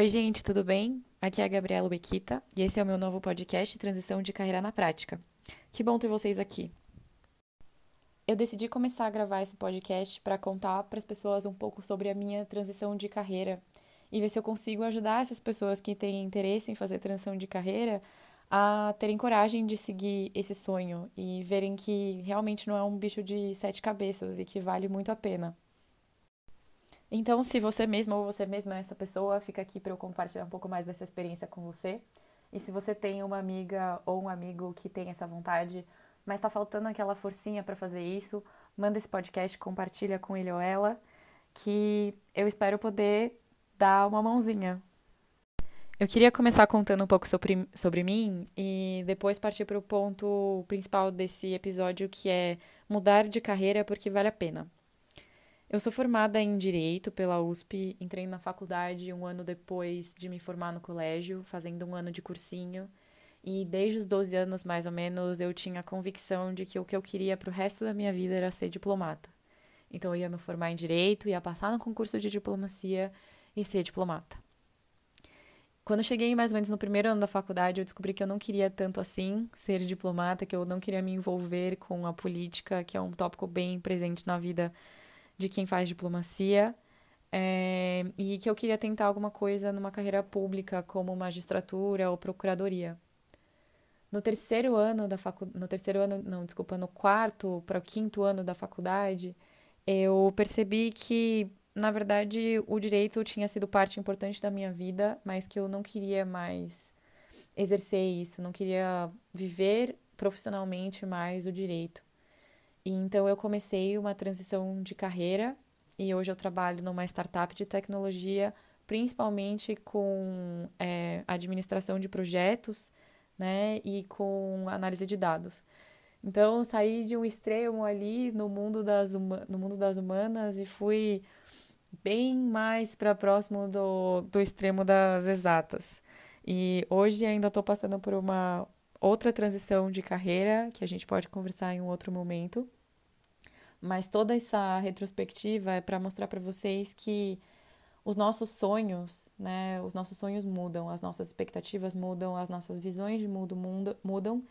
Oi, gente, tudo bem? Aqui é a Gabriela Bequita e esse é o meu novo podcast Transição de Carreira na Prática. Que bom ter vocês aqui. Eu decidi começar a gravar esse podcast para contar para as pessoas um pouco sobre a minha transição de carreira e ver se eu consigo ajudar essas pessoas que têm interesse em fazer transição de carreira a terem coragem de seguir esse sonho e verem que realmente não é um bicho de sete cabeças e que vale muito a pena. Então, se você mesmo ou você mesma é essa pessoa, fica aqui para eu compartilhar um pouco mais dessa experiência com você. E se você tem uma amiga ou um amigo que tem essa vontade, mas está faltando aquela forcinha para fazer isso, manda esse podcast, compartilha com ele ou ela, que eu espero poder dar uma mãozinha. Eu queria começar contando um pouco sobre, sobre mim e depois partir para o ponto principal desse episódio, que é mudar de carreira porque vale a pena. Eu sou formada em Direito pela USP, entrei na faculdade um ano depois de me formar no colégio, fazendo um ano de cursinho. E desde os 12 anos, mais ou menos, eu tinha a convicção de que o que eu queria para o resto da minha vida era ser diplomata. Então eu ia me formar em Direito, ia passar no concurso de diplomacia e ser diplomata. Quando eu cheguei mais ou menos no primeiro ano da faculdade, eu descobri que eu não queria tanto assim ser diplomata, que eu não queria me envolver com a política, que é um tópico bem presente na vida de quem faz diplomacia. É, e que eu queria tentar alguma coisa numa carreira pública, como magistratura ou procuradoria. No terceiro ano da faculdade, no terceiro ano, não, desculpa, no quarto para o quinto ano da faculdade, eu percebi que, na verdade, o direito tinha sido parte importante da minha vida, mas que eu não queria mais exercer isso, não queria viver profissionalmente mais o direito. E então eu comecei uma transição de carreira e hoje eu trabalho numa startup de tecnologia, principalmente com é, administração de projetos, né, e com análise de dados. Então saí de um extremo ali no mundo das, no mundo das humanas e fui bem mais para próximo do, do extremo das exatas. E hoje ainda estou passando por uma outra transição de carreira que a gente pode conversar em um outro momento. Mas toda essa retrospectiva é para mostrar para vocês que os nossos sonhos, né, os nossos sonhos mudam, as nossas expectativas mudam, as nossas visões de mundo mudam,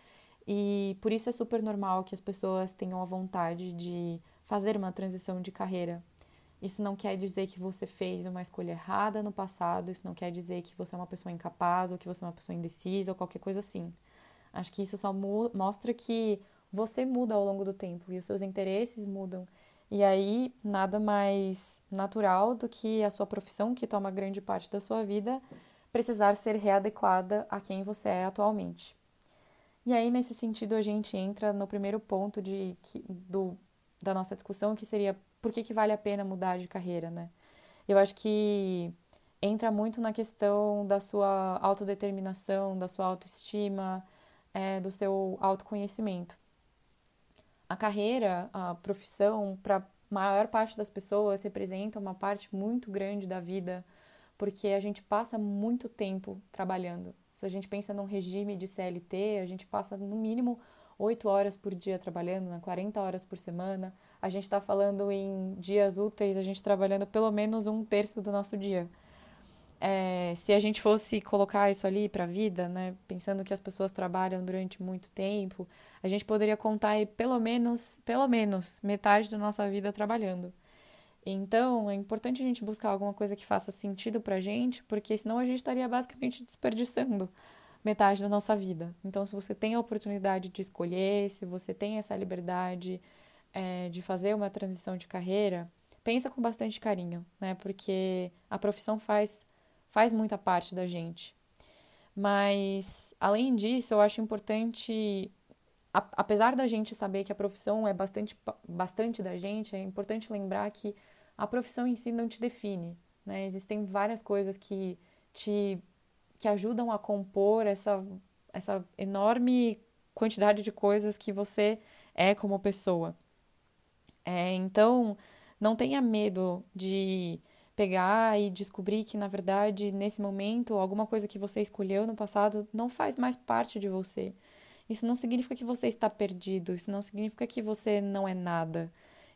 e por isso é super normal que as pessoas tenham a vontade de fazer uma transição de carreira. Isso não quer dizer que você fez uma escolha errada no passado, isso não quer dizer que você é uma pessoa incapaz ou que você é uma pessoa indecisa ou qualquer coisa assim. Acho que isso só mostra que você muda ao longo do tempo e os seus interesses mudam. E aí, nada mais natural do que a sua profissão, que toma grande parte da sua vida, precisar ser readequada a quem você é atualmente. E aí, nesse sentido, a gente entra no primeiro ponto de, do, da nossa discussão, que seria por que, que vale a pena mudar de carreira, né? Eu acho que entra muito na questão da sua autodeterminação, da sua autoestima, é, do seu autoconhecimento a carreira, a profissão, para a maior parte das pessoas, representa uma parte muito grande da vida, porque a gente passa muito tempo trabalhando. Se a gente pensa num regime de CLT, a gente passa no mínimo 8 horas por dia trabalhando, né? 40 horas por semana. A gente está falando em dias úteis, a gente trabalhando pelo menos um terço do nosso dia é, se a gente fosse colocar isso ali para a vida, né, pensando que as pessoas trabalham durante muito tempo, a gente poderia contar aí pelo menos, pelo menos metade da nossa vida trabalhando. Então, é importante a gente buscar alguma coisa que faça sentido para a gente, porque senão a gente estaria basicamente desperdiçando metade da nossa vida. Então, se você tem a oportunidade de escolher, se você tem essa liberdade é, de fazer uma transição de carreira, pensa com bastante carinho, né? Porque a profissão faz faz muita parte da gente. Mas, além disso, eu acho importante, apesar da gente saber que a profissão é bastante, bastante da gente, é importante lembrar que a profissão em si não te define. Né? Existem várias coisas que te que ajudam a compor essa, essa enorme quantidade de coisas que você é como pessoa. É, então, não tenha medo de pegar e descobrir que, na verdade, nesse momento, alguma coisa que você escolheu no passado não faz mais parte de você. Isso não significa que você está perdido, isso não significa que você não é nada.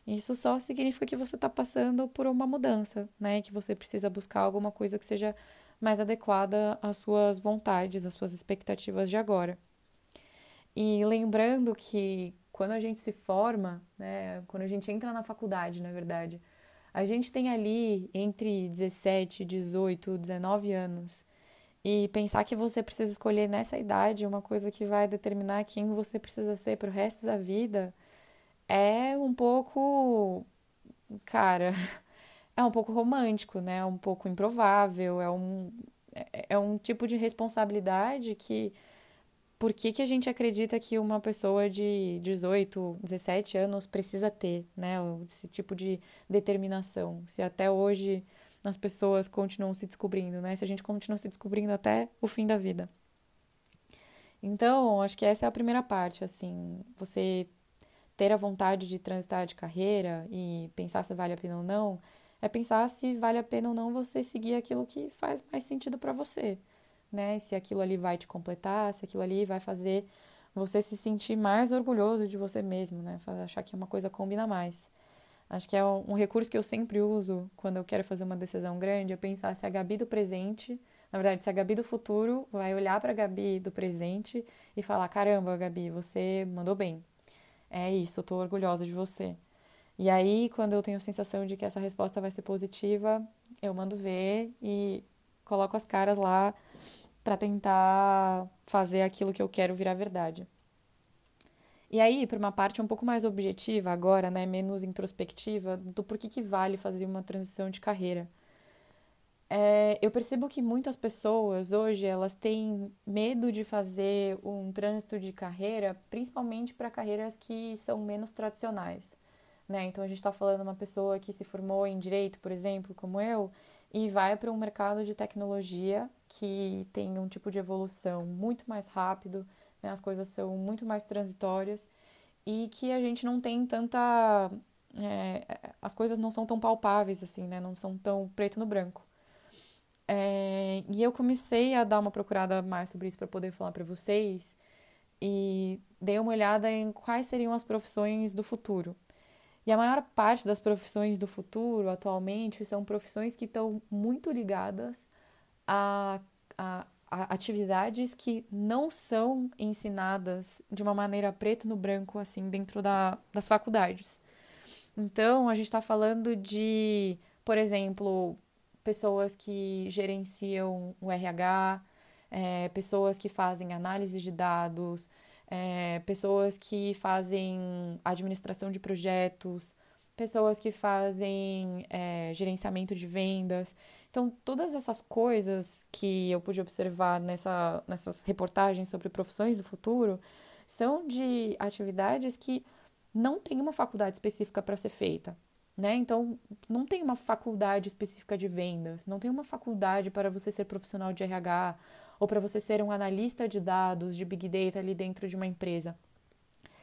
Isso só significa que você está passando por uma mudança, né? Que você precisa buscar alguma coisa que seja mais adequada às suas vontades, às suas expectativas de agora. E lembrando que quando a gente se forma, né, quando a gente entra na faculdade, na verdade, a gente tem ali entre 17, 18, 19 anos. E pensar que você precisa escolher nessa idade uma coisa que vai determinar quem você precisa ser para o resto da vida é um pouco. Cara, é um pouco romântico, né? É um pouco improvável, é um, é, é um tipo de responsabilidade que por que, que a gente acredita que uma pessoa de 18, 17 anos precisa ter, né? Esse tipo de determinação. Se até hoje as pessoas continuam se descobrindo, né? Se a gente continua se descobrindo até o fim da vida. Então, acho que essa é a primeira parte, assim, você ter a vontade de transitar de carreira e pensar se vale a pena ou não, é pensar se vale a pena ou não você seguir aquilo que faz mais sentido para você né? Se aquilo ali vai te completar, se aquilo ali vai fazer você se sentir mais orgulhoso de você mesmo, né? Achar que uma coisa combina mais. Acho que é um recurso que eu sempre uso quando eu quero fazer uma decisão grande, é pensar se a Gabi do presente, na verdade, se a Gabi do futuro vai olhar para a Gabi do presente e falar: caramba, Gabi, você mandou bem. É isso, eu tô orgulhosa de você. E aí, quando eu tenho a sensação de que essa resposta vai ser positiva, eu mando ver e coloco as caras lá para tentar fazer aquilo que eu quero virar verdade. E aí, para uma parte um pouco mais objetiva agora, né, menos introspectiva, do porquê que vale fazer uma transição de carreira. É, eu percebo que muitas pessoas hoje elas têm medo de fazer um trânsito de carreira, principalmente para carreiras que são menos tradicionais. Né? Então a gente está falando de uma pessoa que se formou em direito, por exemplo, como eu, e vai para um mercado de tecnologia que tem um tipo de evolução muito mais rápido, né? as coisas são muito mais transitórias e que a gente não tem tanta. É, as coisas não são tão palpáveis assim, né? não são tão preto no branco. É, e eu comecei a dar uma procurada mais sobre isso para poder falar para vocês e dei uma olhada em quais seriam as profissões do futuro. E a maior parte das profissões do futuro, atualmente, são profissões que estão muito ligadas a, a, a, atividades que não são ensinadas de uma maneira preto no branco, assim, dentro da, das faculdades. Então, a gente está falando de, por exemplo, pessoas que gerenciam o RH, é, pessoas que fazem análise de dados, é, pessoas que fazem administração de projetos, pessoas que fazem é, gerenciamento de vendas. Então, todas essas coisas que eu pude observar nessa, nessas reportagens sobre profissões do futuro são de atividades que não tem uma faculdade específica para ser feita. Né? Então, não tem uma faculdade específica de vendas, não tem uma faculdade para você ser profissional de RH ou para você ser um analista de dados, de Big Data ali dentro de uma empresa.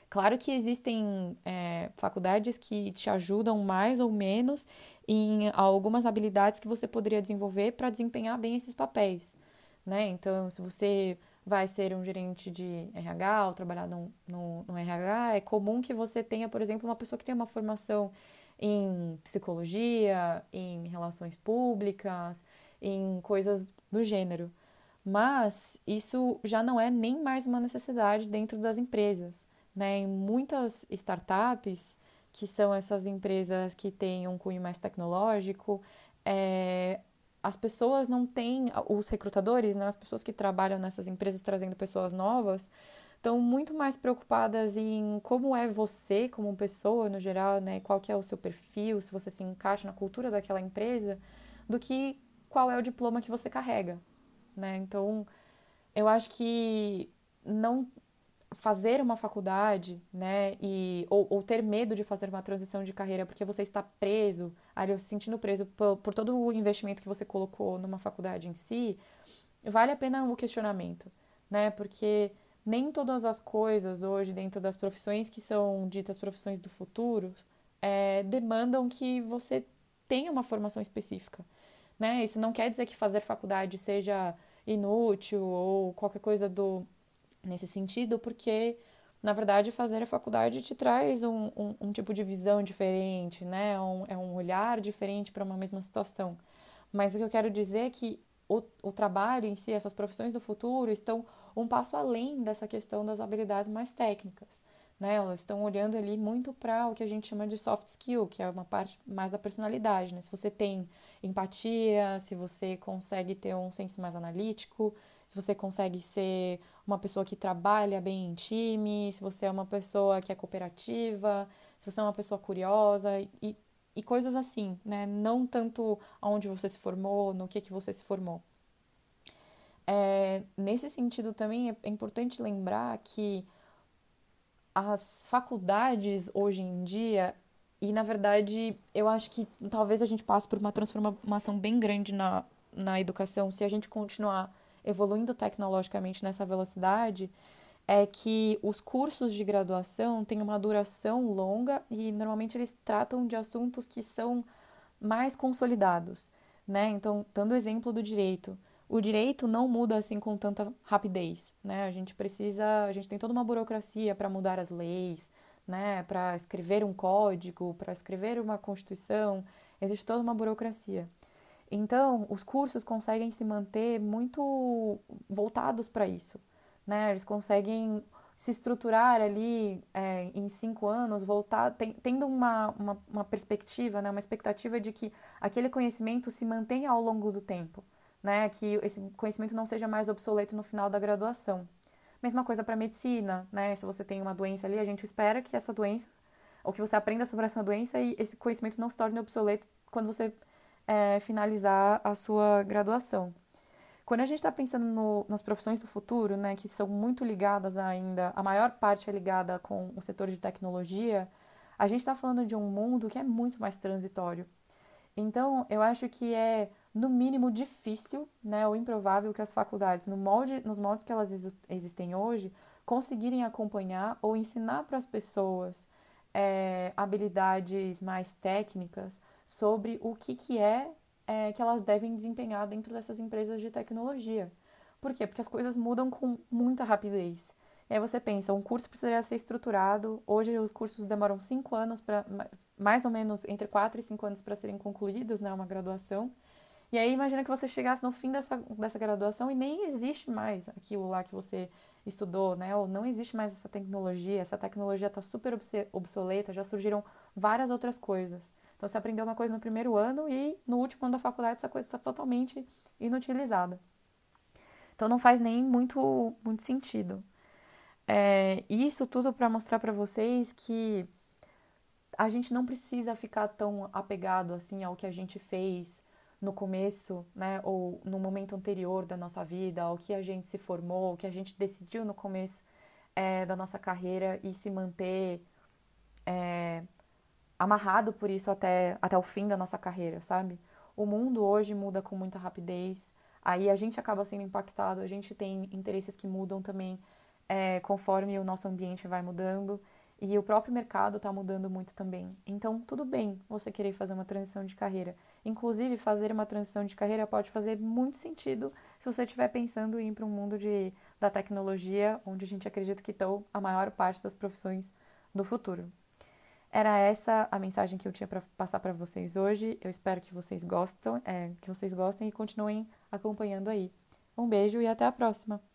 Claro que existem é, faculdades que te ajudam mais ou menos em algumas habilidades que você poderia desenvolver para desempenhar bem esses papéis. Né? Então, se você vai ser um gerente de RH ou trabalhar no, no, no RH, é comum que você tenha, por exemplo, uma pessoa que tem uma formação em psicologia, em relações públicas, em coisas do gênero. Mas isso já não é nem mais uma necessidade dentro das empresas. Né? Em muitas startups, que são essas empresas que têm um cunho mais tecnológico, é, as pessoas não têm, os recrutadores, né, as pessoas que trabalham nessas empresas trazendo pessoas novas, estão muito mais preocupadas em como é você como pessoa no geral, né, qual que é o seu perfil, se você se encaixa na cultura daquela empresa, do que qual é o diploma que você carrega né? Então, eu acho que não fazer uma faculdade, né, e, ou, ou, ter medo de fazer uma transição de carreira porque você está preso, ali, se sentindo preso por, por todo o investimento que você colocou numa faculdade em si, vale a pena o questionamento, né, porque nem todas as coisas hoje dentro das profissões que são ditas profissões do futuro é, demandam que você tenha uma formação específica, né? Isso não quer dizer que fazer faculdade seja inútil ou qualquer coisa do nesse sentido, porque na verdade fazer a faculdade te traz um, um, um tipo de visão diferente, né? Um, é um olhar diferente para uma mesma situação. Mas o que eu quero dizer é que o, o trabalho em si, essas profissões do futuro, estão um passo além dessa questão das habilidades mais técnicas. Né? Elas estão olhando ali muito para o que a gente chama de soft skill, que é uma parte mais da personalidade. Né? Se você tem empatia, se você consegue ter um senso mais analítico, se você consegue ser uma pessoa que trabalha bem em time, se você é uma pessoa que é cooperativa, se você é uma pessoa curiosa e, e coisas assim, né? Não tanto aonde você se formou, no que que você se formou. É, nesse sentido também é importante lembrar que as faculdades hoje em dia, e na verdade eu acho que talvez a gente passe por uma transformação bem grande na, na educação se a gente continuar evoluindo tecnologicamente nessa velocidade, é que os cursos de graduação têm uma duração longa e normalmente eles tratam de assuntos que são mais consolidados, né? Então, dando o exemplo do direito, o direito não muda assim com tanta rapidez, né? A gente precisa, a gente tem toda uma burocracia para mudar as leis, né? Para escrever um código, para escrever uma constituição, existe toda uma burocracia. Então, os cursos conseguem se manter muito voltados para isso, né? Eles conseguem se estruturar ali é, em cinco anos, voltar, tem, tendo uma, uma, uma, perspectiva, né? Uma expectativa de que aquele conhecimento se mantenha ao longo do tempo, né? Que esse conhecimento não seja mais obsoleto no final da graduação. Mesma coisa para medicina, né? Se você tem uma doença ali, a gente espera que essa doença, ou que você aprenda sobre essa doença e esse conhecimento não se torne obsoleto quando você é, finalizar a sua graduação. Quando a gente está pensando no, nas profissões do futuro, né, que são muito ligadas ainda, a maior parte é ligada com o setor de tecnologia, a gente está falando de um mundo que é muito mais transitório. Então, eu acho que é, no mínimo, difícil, né, ou improvável que as faculdades, no molde, nos moldes que elas existem hoje, conseguirem acompanhar ou ensinar para as pessoas é, habilidades mais técnicas sobre o que, que é, é que elas devem desempenhar dentro dessas empresas de tecnologia. Por quê? Porque as coisas mudam com muita rapidez. E aí você pensa, um curso precisaria ser estruturado. Hoje os cursos demoram cinco anos para mais ou menos entre quatro e cinco anos para serem concluídos, né, uma graduação. E aí imagina que você chegasse no fim dessa, dessa graduação e nem existe mais aquilo lá que você estudou, né? Ou não existe mais essa tecnologia, essa tecnologia está super obsoleta, já surgiram várias outras coisas. Então você aprendeu uma coisa no primeiro ano e no último ano da faculdade essa coisa está totalmente inutilizada. Então não faz nem muito, muito sentido. É, isso tudo para mostrar para vocês que a gente não precisa ficar tão apegado assim ao que a gente fez no começo, né, ou no momento anterior da nossa vida, ao que a gente se formou, o que a gente decidiu no começo é, da nossa carreira e se manter é, amarrado por isso até, até o fim da nossa carreira, sabe? O mundo hoje muda com muita rapidez, aí a gente acaba sendo impactado, a gente tem interesses que mudam também é, conforme o nosso ambiente vai mudando. E o próprio mercado está mudando muito também. Então, tudo bem você querer fazer uma transição de carreira. Inclusive, fazer uma transição de carreira pode fazer muito sentido se você estiver pensando em ir para um mundo de, da tecnologia, onde a gente acredita que estão a maior parte das profissões do futuro. Era essa a mensagem que eu tinha para passar para vocês hoje. Eu espero que vocês gostem, é, que vocês gostem e continuem acompanhando aí. Um beijo e até a próxima!